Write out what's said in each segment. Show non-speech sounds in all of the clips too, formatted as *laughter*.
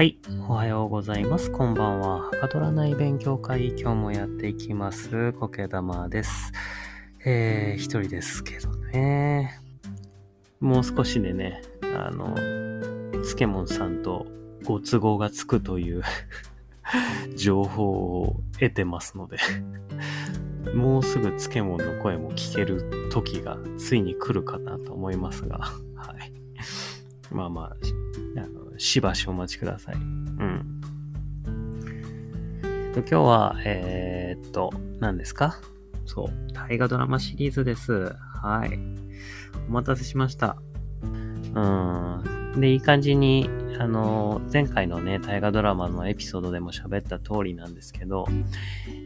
はい。おはようございます。こんばんは。はかどらない勉強会、今日もやっていきます。コケ玉です。えー、一人ですけどね。もう少しでね、あの、つけもんさんとご都合がつくという *laughs* 情報を得てますので、もうすぐつけもんの声も聞ける時がついに来るかなと思いますが、はい。まあまあ、しばしお待ちください。うん。今日は、えー、っと、何ですか？そう、大河ドラマシリーズです。はい。お待たせしました。うん。で、いい感じに、あの、前回のね、大河ドラマのエピソードでも喋った通りなんですけど、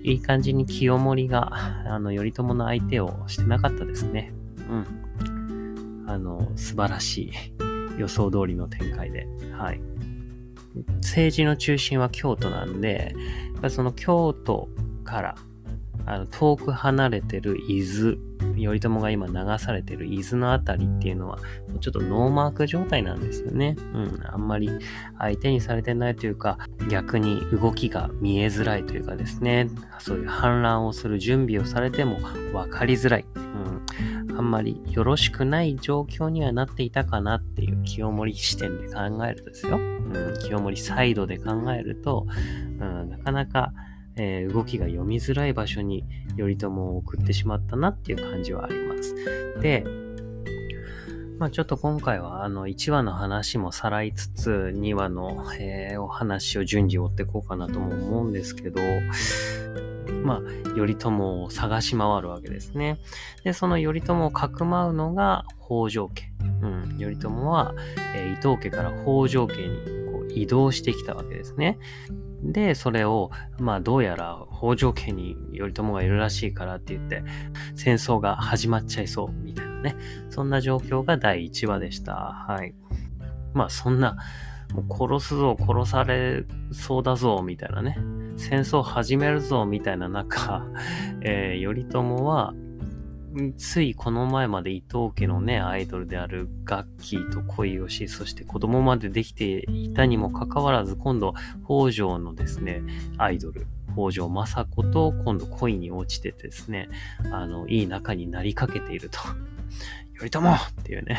いい感じに清盛が、あの、頼朝の相手をしてなかったですね。うん。あの、素晴らしい予想通りの展開で。はい。政治の中心は京都なんで、その京都から、あの、遠く離れてる伊豆、頼朝が今流されてる伊豆のあたりっていうのは、ちょっとノーマーク状態なんですよね。うん。あんまり相手にされてないというか、逆に動きが見えづらいというかですね、そういう反乱をする準備をされても分かりづらい。うん。あんまりよろしくない状況にはなっていたかなっていう清盛視点で考えるとですよ。うん。清盛サイドで考えると、うん、なかなか、えー動きが読みづらい場所に頼朝を送ってしまったなっていう感じはあります。で、まあちょっと今回はあの1話の話もさらいつつ2話の、えーお話を順次追っていこうかなとも思うんですけど、まあ頼朝を探し回るわけですね。で、その頼朝をかくまうのが北条家。うん、頼朝は、えー伊藤家から北条家にこう移動してきたわけですね。で、それを、まあどうやら北条家に頼朝がいるらしいからって言って、戦争が始まっちゃいそうみたいなね。そんな状況が第1話でした。はい。まあそんな、もう殺すぞ、殺されそうだぞ、みたいなね。戦争始めるぞ、みたいな中、えー頼朝は、んついこの前まで伊藤家のね、アイドルであるガッキーと恋をし、そして子供までできていたにもかかわらず、今度、北条のですね、アイドル、北条政子と今度恋に落ちててですね、あの、いい仲になりかけていると。*laughs* 頼朝っていうね、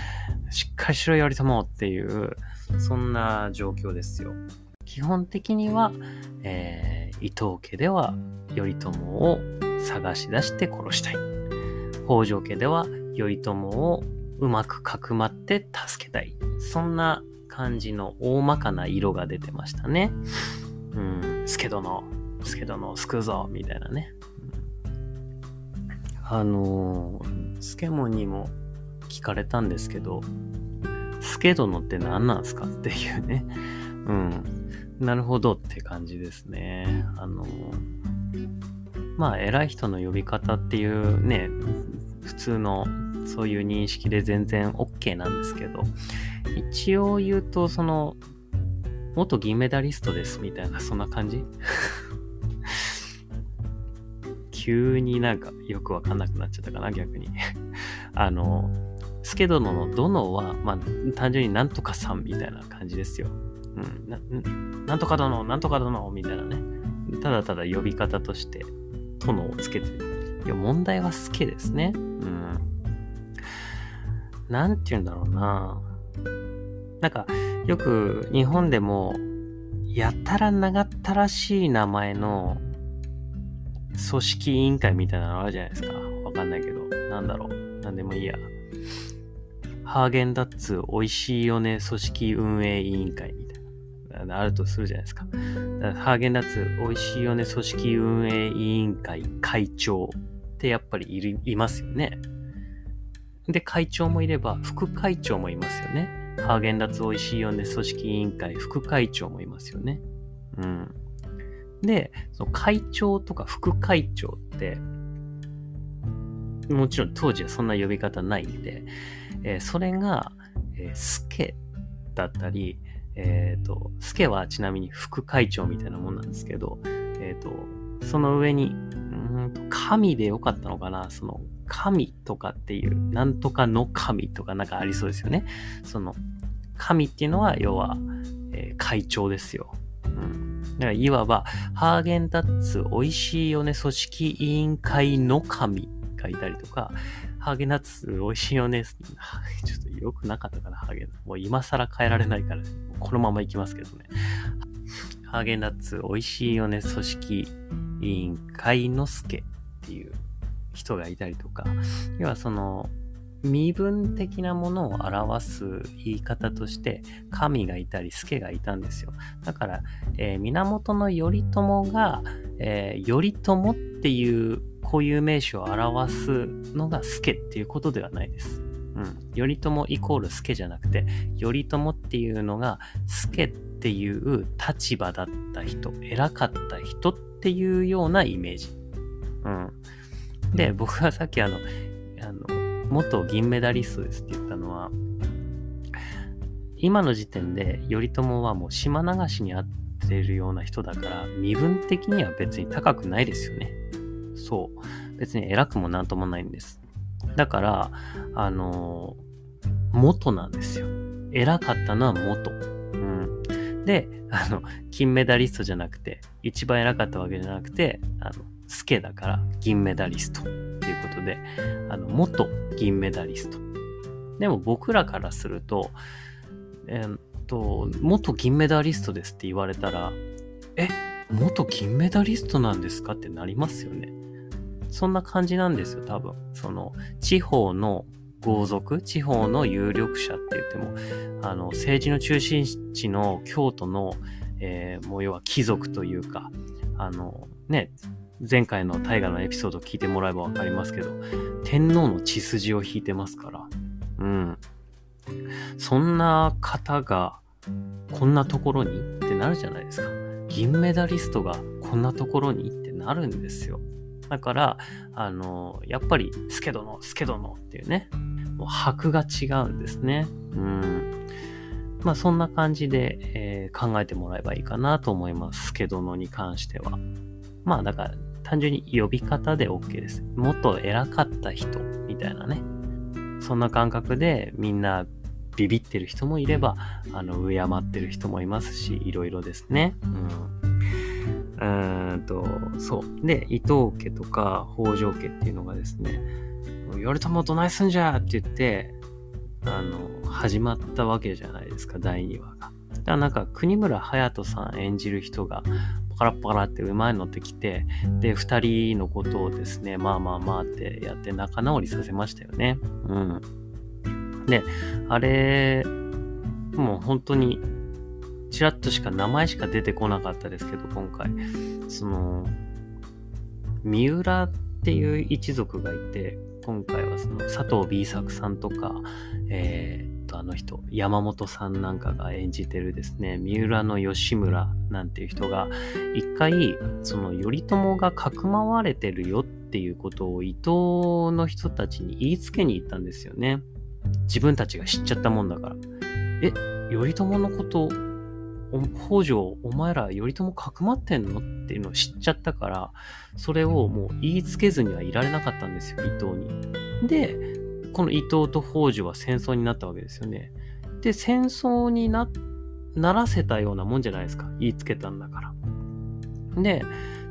*laughs* しっかりしろ頼朝っていう、そんな状況ですよ。基本的には、えー伊藤家では頼朝を探し出して殺したい。北条家では頼朝をうまくかくまって助けたい。そんな感じの大まかな色が出てましたね。うん、助殿、助殿を救うぞ、みたいなね。あのー、助門にも聞かれたんですけど、助殿って何なんすかっていうね。うん。なるほどって感じですね。あの、まあ、偉い人の呼び方っていうね、普通のそういう認識で全然 OK なんですけど、一応言うと、その、元銀メダリストですみたいな、そんな感じ？*laughs* 急になんかよくわかんなくなっちゃったかな、逆に。あの、助殿の殿は、まあ、単純になんとかさんみたいな感じですよ。うん、なんなんとか殿、なんとか殿、みたいなね。ただただ呼び方として、殿をつけてる。いや、問題は助ですね。うん。なんて言うんだろうな。なんか、よく日本でも、やたら長ったらしい名前の組織委員会みたいなのあるじゃないですか。わかんないけど。なんだろう。なんでもいいや。ハーゲンダッツ美味しいよね組織運営委員会みたいな。あるとするじゃないですか。かハーゲンダッツ美味しいよね組織運営委員会会長ってやっぱりいるいますよね。で、会長もいれば副会長もいますよね。ハーゲンダッツ美味しいよね組織委員会副会長もいますよね。うん。で、その会長とか副会長って、もちろん当時はそんな呼び方ないんで、えーそれが、えー、スケだったり、えっ、と、スケはちなみに副会長みたいなもんなんですけど、えっ、と、その上に、うんと神でよかったのかなその、神とかっていう、なんとかの神とかなんかありそうですよね。その、神っていうのは、要は、えー、会長ですよ。うん。だからいわば、ハーゲンダッツ美味しいよね組織委員会の神がいたりとか、ハーゲンダッツ美味しいよね。*laughs* ちょっと良くなかったかな、ハーゲンダッツ。もう今更変えられないから、このままいきますけどね。ハーゲンダッツ美味しいよね組織委員会の助っていう人がいたりとか、要はその、身分的なものを表す言い方として、神がいたり、助がいたんですよ。だから、えー、源頼朝が、えー、頼朝っていう固有名詞を表すのが助っていうことではないです。うん。頼朝イコール助じゃなくて、頼朝っていうのが助っていう立場だった人、偉かった人っていうようなイメージ。うん。で、僕はさっきあの、あの、元銀メダリストですって言ったのは、今の時点で頼朝はもう島流しにあってるような人だから、身分的には別に高くないですよね。そう。別に偉くもなんともないんです。だから、あの元なんですよ。偉かったのは元。うん。で、あの、金メダリストじゃなくて、一番偉かったわけじゃなくて、あの、スケだから銀メダリストっていうことで、あの、元銀メダリスト。でも僕らからすると、えー、っと、元銀メダリストですって言われたら、え、元銀メダリストなんですかってなりますよね。そんな感じなんですよ、多分。その、地方の豪族、地方の有力者って言っても、あの、政治の中心地の京都の、えー、もう要は貴族というか、あの、ね、前回の大河のエピソード聞いてもらえばわかりますけど、天皇の血筋を引いてますから。うん。そんな方が、こんなところにってなるじゃないですか。銀メダリストがこんなところにってなるんですよ。だから、あの、やっぱり、スケ殿、スケ殿っていうね、もう箔が違うんですね。うん。まあ、そんな感じで、えー、考えてもらえばいいかなと思います。スケ殿に関しては。まあだから単純に呼び方で OK です。もっと偉かった人みたいなね。そんな感覚でみんなビビってる人もいれば、あの、敬ってる人もいますし、いろいろですね。うん。うんと、そう。で、伊藤家とか北条家っていうのがですね、頼朝どないすんじゃって言って、あの、始まったわけじゃないですか、第2話が。だからなんか、国村隼人さん演じる人が、パカラパラってうまいのってきて、で、二人のことをですね、まあまあまあってやって仲直りさせましたよね。うん。で、あれ、もう本当に、ちらっとしか名前しか出てこなかったですけど、今回。その、三浦っていう一族がいて、今回はその佐藤 B 作さんとか、えー、とあの人、山本さんなんかが演じてるですね、三浦の吉村なんていう人が、一回、その頼朝がかくまわれてるよっていうことを伊藤の人たちに言いつけに行ったんですよね。自分たちが知っちゃったもんだから。え、頼朝のこと北条、お前ら頼朝かくまってんの？っていうのを知っちゃったから、それをもう言いつけずにはいられなかったんですよ、伊藤に。で、この伊藤と北条は戦争になったわけですよね。で、戦争にな、ならせたようなもんじゃないですか。言いつけたんだから。で、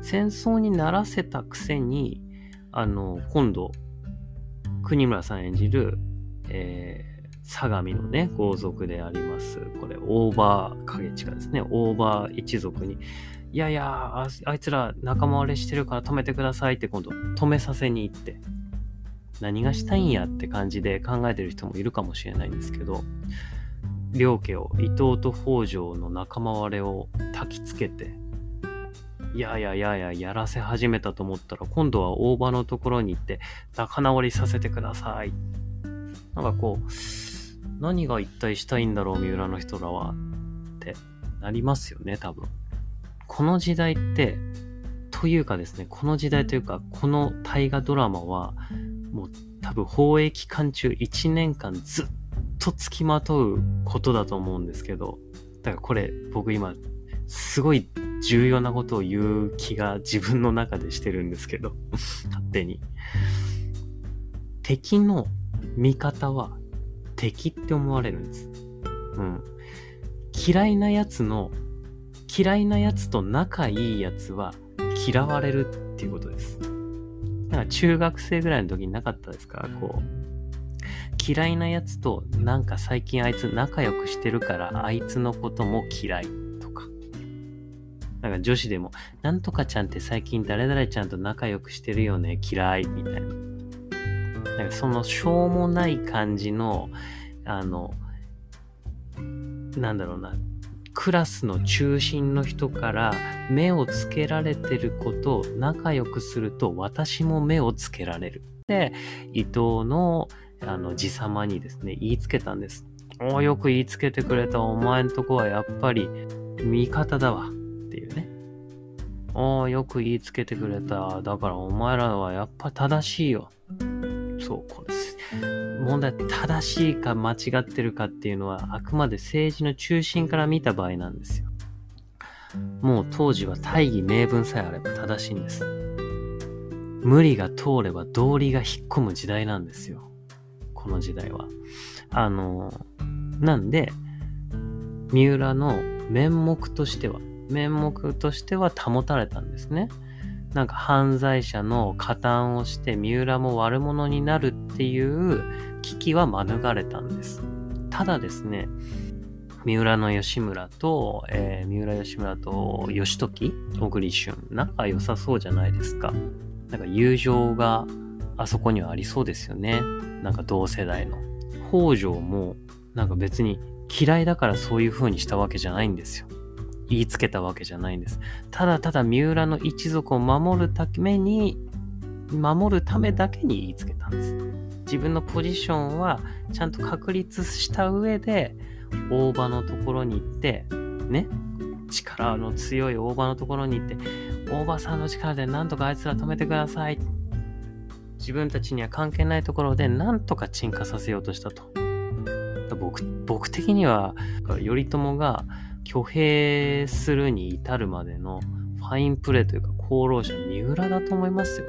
戦争にならせたくせに、あの、今度、国村さん演じる、えー、相模のね、豪族であります。これ、オーバー影近ですね。オーバー一族に、いやいやあ、あいつら仲間割れしてるから止めてくださいって今度止めさせに行って、何がしたいんやって感じで考えてる人もいるかもしれないんですけど、両家を伊藤と北条の仲間割れを焚きつけて、いやいやいやいややらせ始めたと思ったら、今度は大場のところに行って仲直りさせてください。なんかこう、何が一体したいんだろう、三浦の人らは。ってなりますよね、多分。この時代って、というかですね、この時代というか、この大河ドラマは、もう多分放映期間中1年間ずっと付きまとうことだと思うんですけど、だからこれ僕今すごい重要なことを言う気が自分の中でしてるんですけど、*laughs* 勝手に。敵の味方は敵って思われるんです。うん。嫌いなやつの、嫌いなやつと仲いいやつは嫌われるっていうことです。なんか中学生ぐらいの時になかったですか？こう、嫌いなやつとなんか最近あいつ仲良くしてるからあいつのことも嫌いとか。なんか女子でも、なんとかちゃんって最近誰々ちゃんと仲良くしてるよね、嫌いみたいな。なんかそのしょうもない感じの、あの、なんだろうな、クラスの中心の人から目をつけられてることを仲良くすると私も目をつけられる。で、伊藤のあの自様にですね、言いつけたんです。およく言いつけてくれた。お前んとこはやっぱり味方だわ。っていうね。およく言いつけてくれた。だからお前らはやっぱ正しいよ。そう、これ問題正しいか間違ってるかっていうのはあくまで政治の中心から見た場合なんですよ。もう当時は大義名分さえあれば正しいんです。無理が通れば道理が引っ込む時代なんですよ。この時代は。あの、なんで、三浦の面目としては、面目としては保たれたんですね。なんか犯罪者の加担をして三浦も悪者になるっていう危機は免れたんです。ただですね、三浦の吉村と、えー、三浦吉村と義時小栗旬、仲良さそうじゃないですか。なんか友情があそこにはありそうですよね。なんか同世代の。北条もなんか別に嫌いだからそういう風にしたわけじゃないんですよ。言いつけたわけじゃないんです。ただただ三浦の一族を守るために、守るためだけに言いつけたんです。自分のポジションはちゃんと確立した上で、大場のところに行って、ね、力の強い大場のところに行って、大場さんの力でなんとかあいつら止めてください。自分たちには関係ないところでなんとか鎮火させようとしたと。僕僕的には頼朝が挙兵するに至るまでのファインプレーというか功労者三浦だと思いますよ。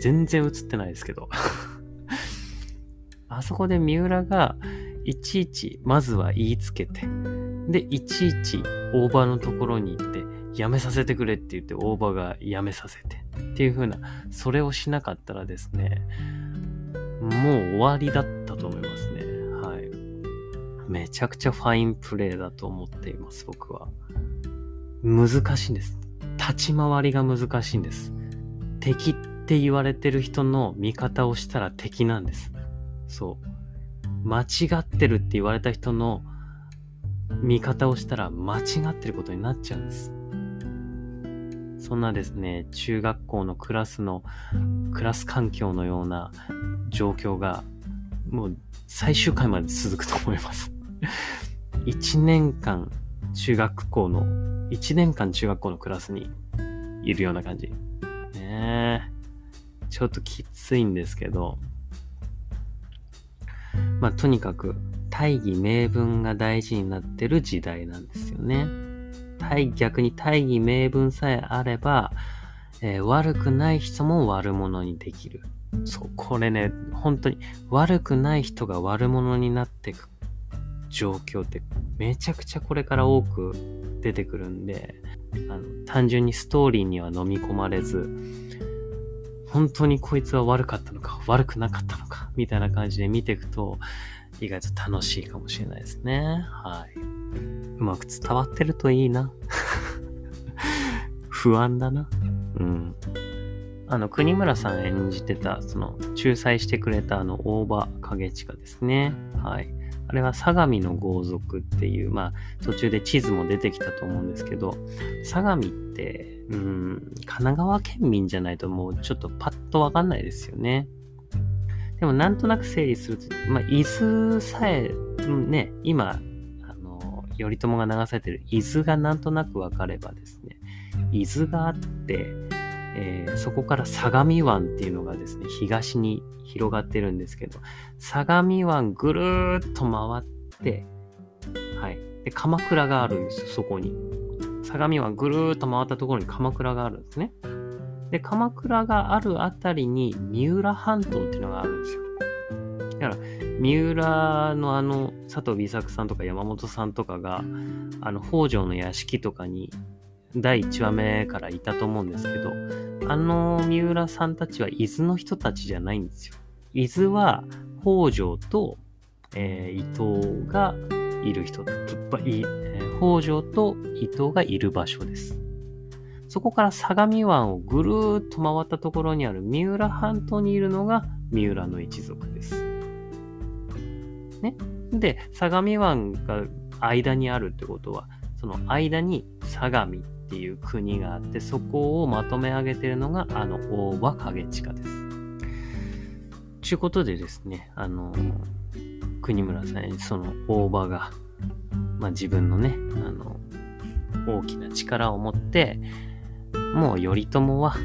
全然映ってないですけど。*laughs* あそこで三浦がいちいちまずは言いつけて、で、いちいち大場のところに行って、やめさせてくれって言って大場がやめさせてっていう風な、それをしなかったらですね、もう終わりだったと思いますね。めちゃくちゃファインプレーだと思っています、僕は。難しいんです。立ち回りが難しいんです。敵って言われてる人の味方をしたら敵なんです。そう。間違ってるって言われた人の味方をしたら間違ってることになっちゃうんです。そんなですね、中学校のクラスの、クラス環境のような状況が、もう最終回まで続くと思います。1年間中学校の、1年間中学校のクラスにいるような感じ。ね。ちょっときついんですけど、まあとにかく大義名分が大事になってる時代なんですよね。逆に大義名分さえあれば、えー、悪くない人も悪者にできる。そう、これね、本当に悪くない人が悪者になっていく状況ってめちゃくちゃこれから多く出てくるんで、あの単純にストーリーには飲み込まれず、本当にこいつは悪かったのか、悪くなかったのか、みたいな感じで見ていくと、意外と楽しいかもしれないですね。はい。うまく伝わってるといいな。*laughs* 不安だな。うん。あの、国村さん演じてた、その、仲裁してくれたあの、大場影近ですね。はい。あれは相模の豪族っていう、まあ、途中で地図も出てきたと思うんですけど、相模って、うん、神奈川県民じゃないともうちょっとパッとわかんないですよね。でもなんとなく整理すると、まあ、伊豆さえ、ね、今、あの頼朝が流されてる伊豆がなんとなく分かればですね、伊豆があって、えー、そこから相模湾っていうのがですね、東に広がってるんですけど、相模湾ぐるーっと回って、はい。で、鎌倉があるんですよ、そこに。相模湾ぐるーっと回ったところに鎌倉があるんですね。で、鎌倉があるありに三浦半島っていうのがあるんですよ。だから、三浦のあの、佐藤美作さんとか山本さんとかが、あの、北条の屋敷とかに、第1話目からいたと思うんですけど、あの三浦さんたちは伊豆の人たちじゃないんですよ。伊豆は北条と、えー、伊藤がいる人、いえ、北条と伊藤がいる場所です。そこから相模湾をぐるーっと回ったところにある三浦半島にいるのが三浦の一族です。ね。で、相模湾が間にあるってことは、その間に相模っていう国があって、そこをまとめ上げてるのが、あの、大場影地下です。ちゅうことでですね、あの、国村さんにその大場が、まあ、自分のね、あの、大きな力を持って、もう頼朝は、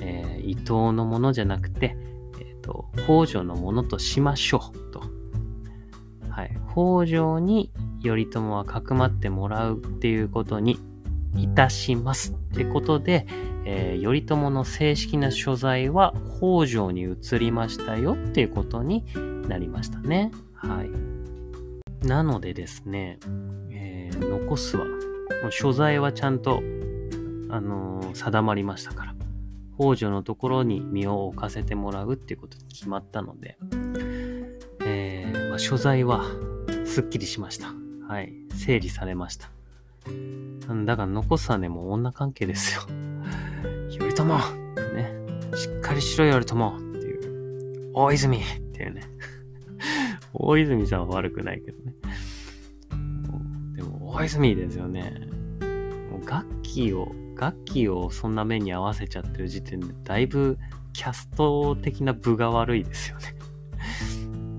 えー、伊藤のものじゃなくて、えっ、ー、と、北条のものとしましょうと。はい。北条に頼朝はかくまってもらうっていうことにいたします。ってことで、えー、頼朝の正式な所在は北条に移りましたよっていうことになりましたね。はい。なのでですね、えー、残すは、所在はちゃんと、あのー、定まりましたから、北条のところに身を置かせてもらうっていうことに決まったので、えー、まあ、所在はすっきりしました。はい。整理されました。だから残すはね、もう女関係ですよ。頼朝ね。しっかりしろよ頼朝っていう。大泉っていうね。大泉さんは悪くないけどね。でも、大泉ですよね。もう楽器を、楽器をそんな目に合わせちゃってる時点で、だいぶキャスト的な部が悪いですよね。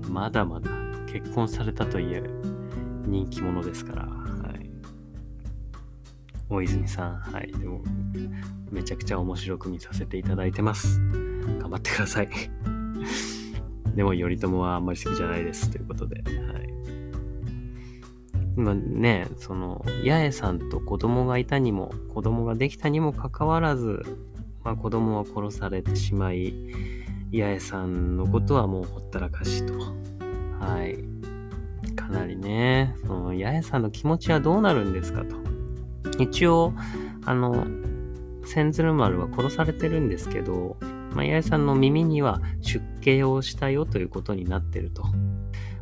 まだまだ結婚されたといえ人気者ですから。大泉さん、はい。でも、めちゃくちゃ面白く見させていただいてます。頑張ってください。*laughs* でも、頼朝はあんまり好きじゃないです。ということで、はい。今ね、その、八重さんと子供がいたにも、子供ができたにもかかわらず、まあ、子供は殺されてしまい、八重さんのことはもうほったらかしと。はい。かなりね、その、八重さんの気持ちはどうなるんですかと。一応、あの、千鶴丸は殺されてるんですけど、ま、八重さんの耳には出家をしたよということになってると。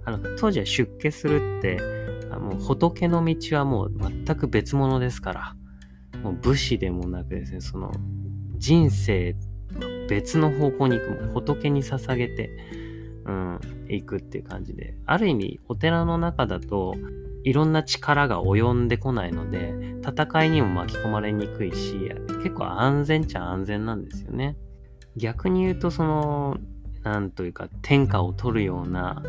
あの、当時は出家するって、もう仏の道はもう全く別物ですから、もう武士でもなくですね、その人生別の方向に行く、も仏に捧げて、うん、行くっていう感じで、ある意味お寺の中だと、いろんな力が及んでこないので、戦いにも巻き込まれにくいし、結構安全っちゃ安全なんですよね。逆に言うと、その、なんというか、天下を取るような、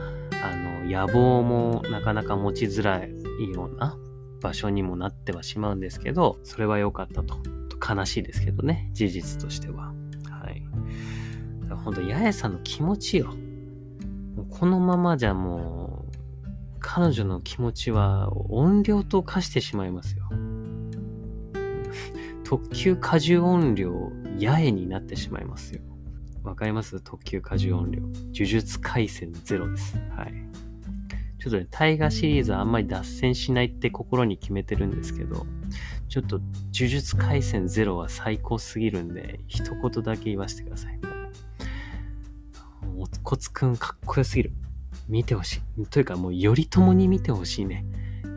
あの、野望もなかなか持ちづらいような場所にもなってはしまうんですけど、それは良かったと。悲しいですけどね、事実としては。はい。本当八重さんの気持ちよ。このままじゃもう、彼女の気持ちは音量と化してしまいますよ。*laughs* 特急過重音量、八重になってしまいますよ。わかります？特急過重音量。呪術廻戦ゼロです。はい。ちょっとね、大河シリーズはあんまり脱線しないって心に決めてるんですけど、ちょっと呪術廻戦ゼロは最高すぎるんで、一言だけ言わせてください。おこつくんかっこよすぎる。見てほしい。というかもう頼朝に見てほしいね。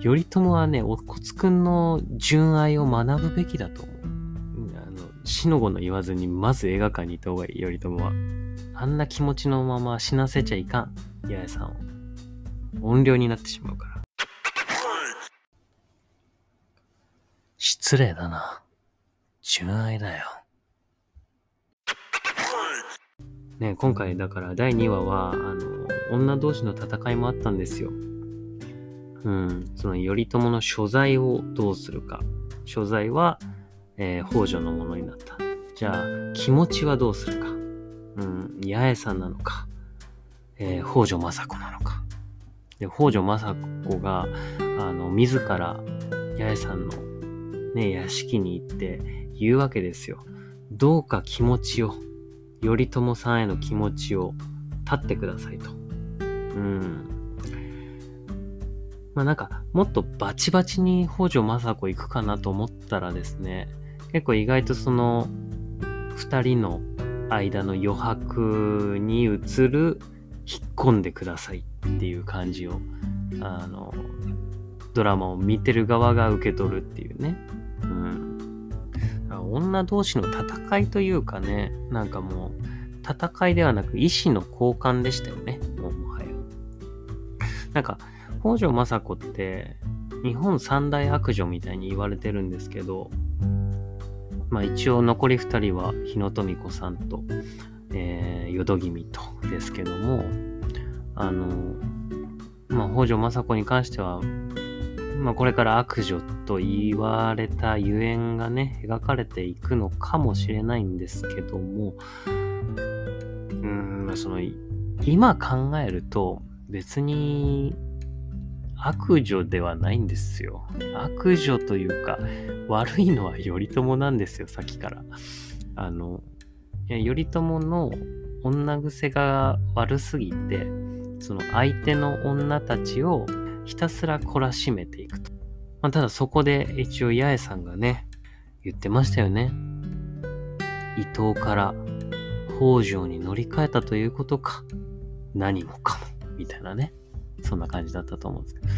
頼朝はね、おこつくんの純愛を学ぶべきだと思う。あの、死の子の言わずに、まず映画館に行った方がいい、頼朝は。あんな気持ちのまま死なせちゃいかん、八重さんを。音量になってしまうから。失礼だな。純愛だよ。ね、今回だから第2話は、あの、女同士の戦いもあったんですよ。うん、その頼朝の所在をどうするか。所在は、えー、北条のものになった。じゃあ、気持ちはどうするか。うん、八重さんなのか、えー、北条政子なのか。で、北条政子が、あの、自ら八重さんのね、屋敷に行って言うわけですよ。どうか気持ちを頼朝さんへの気持ちを立ってくださいと。ん。まあなんか、もっとバチバチに北条政子行くかなと思ったらですね、結構意外とその、二人の間の余白に移る、引っ込んでくださいっていう感じを、あの、ドラマを見てる側が受け取るっていうね。うん。女同士の戦いというかね、なんかもう、戦いではなく意志の交換でしたよね。もうもはや。なんか、北条政子って日本三大悪女みたいに言われてるんですけど、まあ一応残り二人は日野富子さんと、えー、淀君とですけども、あの、まあ北条政子に関しては、まあこれから悪女ってと言われたゆえんがね、描かれていくのかもしれないんですけども、うん、その、今考えると別に悪女ではないんですよ。悪女というか、悪いのは頼朝なんですよ、さっきから。あの、いや頼朝の女癖が悪すぎて、その相手の女たちをひたすら懲らしめていくと。まあ、ただそこで一応八重さんがね、言ってましたよね。伊藤から北条に乗り換えたということか。何もかも。みたいなね。そんな感じだったと思うんですけど。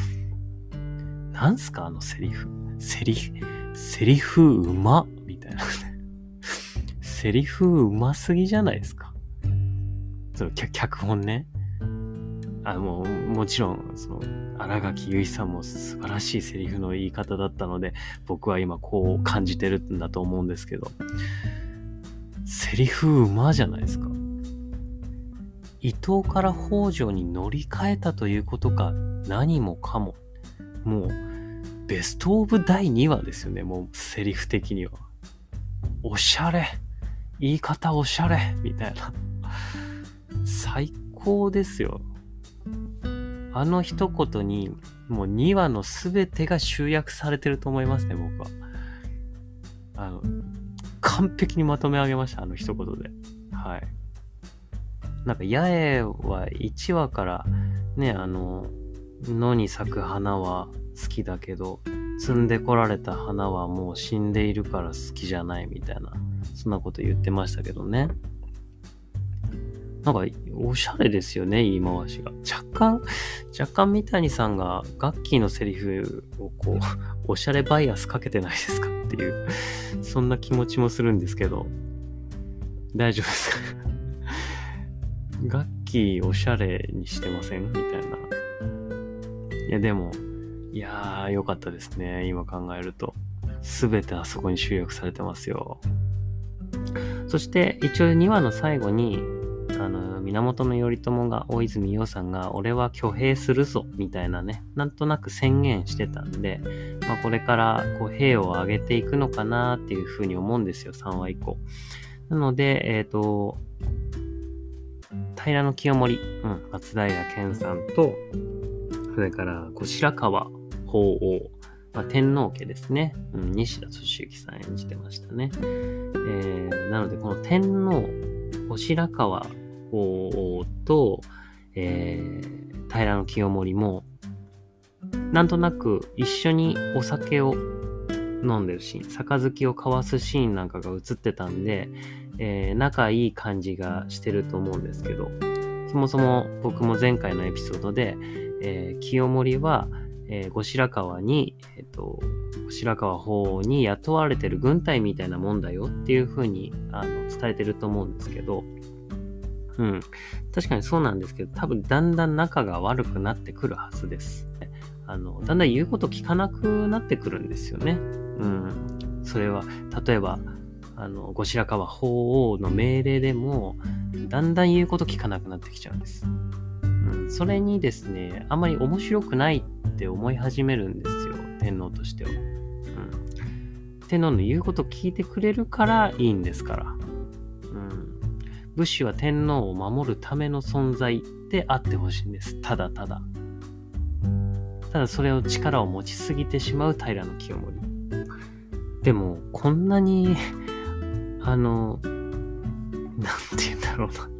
なんすかあのセリフ。セリフ、セリフうまみたいな。セリフうますぎじゃないですか。その脚本ね。あの、もちろん、その、新垣結衣さんも素晴らしいセリフの言い方だったので、僕は今こう感じてるんだと思うんですけど、セリフうまじゃないですか。伊藤から北条に乗り換えたということか、何もかも。もう、ベストオブ第2話ですよね、もうセリフ的には。おしゃれ。言い方おしゃれ。みたいな。最高ですよ。あの一言に、もう2話の全てが集約されてると思いますね、僕は。あの、完璧にまとめ上げました、あの一言で。はい。なんか八重は1話からね、あの、野に咲く花は好きだけど、摘んでこられた花はもう死んでいるから好きじゃないみたいな、そんなこと言ってましたけどね。なんか、おしゃれですよね、言い回しが。若干、若干三谷さんがガッキーのセリフをこう、*laughs* おしゃれバイアスかけてないですかっていう、そんな気持ちもするんですけど、大丈夫ですか？*laughs* 楽器おしゃれにしてません？みたいな。いや、でも、いやー、よかったですね。今考えると。すべてあそこに集約されてますよ。そして、一応2話の最後に、あの、源頼朝が、大泉洋さんが、俺は挙兵するぞ、みたいなね、なんとなく宣言してたんで、まあ、これから、こう、兵を挙げていくのかなっていうふうに思うんですよ、3話以降。なので、えっ、ー、と、平清盛、うん、松平健さんと、それから後白河法皇、まあ、天皇家ですね、うん、西田敏行さん演じてましたね。えー、なので、この天皇、後白河と、えー、平清盛も、なんとなく一緒にお酒を飲んでるシーン、杯を交わすシーンなんかが映ってたんで、えー、仲いい感じがしてると思うんですけど、そもそも僕も前回のエピソードで、えー、清盛は、えー、後白河に、えっ、と、後白河法皇に雇われてる軍隊みたいなもんだよっていう風にあの伝えてると思うんですけど、うん。確かにそうなんですけど、多分だんだん仲が悪くなってくるはずです。あの、だんだん言うこと聞かなくなってくるんですよね。うん。それは、例えば、あの、後白河法皇の命令でも、だんだん言うこと聞かなくなってきちゃうんです。うん、それにですね、あんまり面白くないって思い始めるんですよ、天皇としては。うん、天皇の言うこと聞いてくれるからいいんですから。武士は天皇を守るための存在であってほしいんです。ただただ。ただそれを力を持ちすぎてしまう平清盛。でも、こんなに *laughs* あの、なんて言うんだろうな。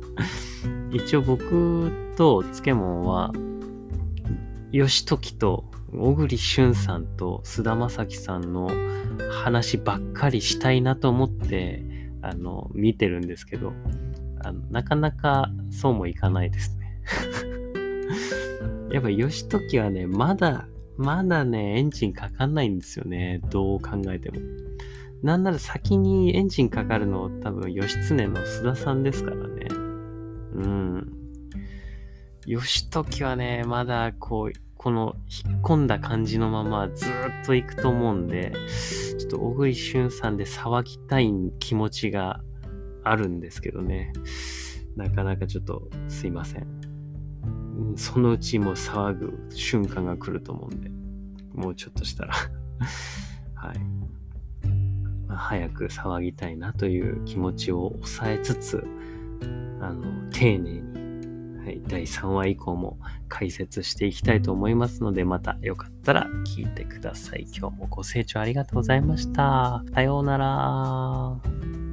*laughs* 一応僕と漬物は、義時と小栗旬さんと菅田将暉さんの話ばっかりしたいなと思って、あの、見てるんですけど、あのなかなかそうもいかないですね。*laughs* やっぱ義時はね、まだ、まだね、エンジンかかんないんですよね。どう考えても。なんなら先にエンジンかかるの多分義経の須田さんですからね。うん。義時はね、まだこう、この引っ込んだ感じのままずっと行くと思うんで、ちょっと小栗旬さんで騒ぎたい気持ちがあるんですけどね。なかなかちょっとすいません。そのうちもう騒ぐ瞬間が来ると思うんで、もうちょっとしたら *laughs* はい。まあ、早く騒ぎたいなという気持ちを抑えつつ、あの、丁寧にはい、第3話以降も解説していきたいと思いますので、またよかったら聞いてください。今日もご清聴ありがとうございました。さようなら。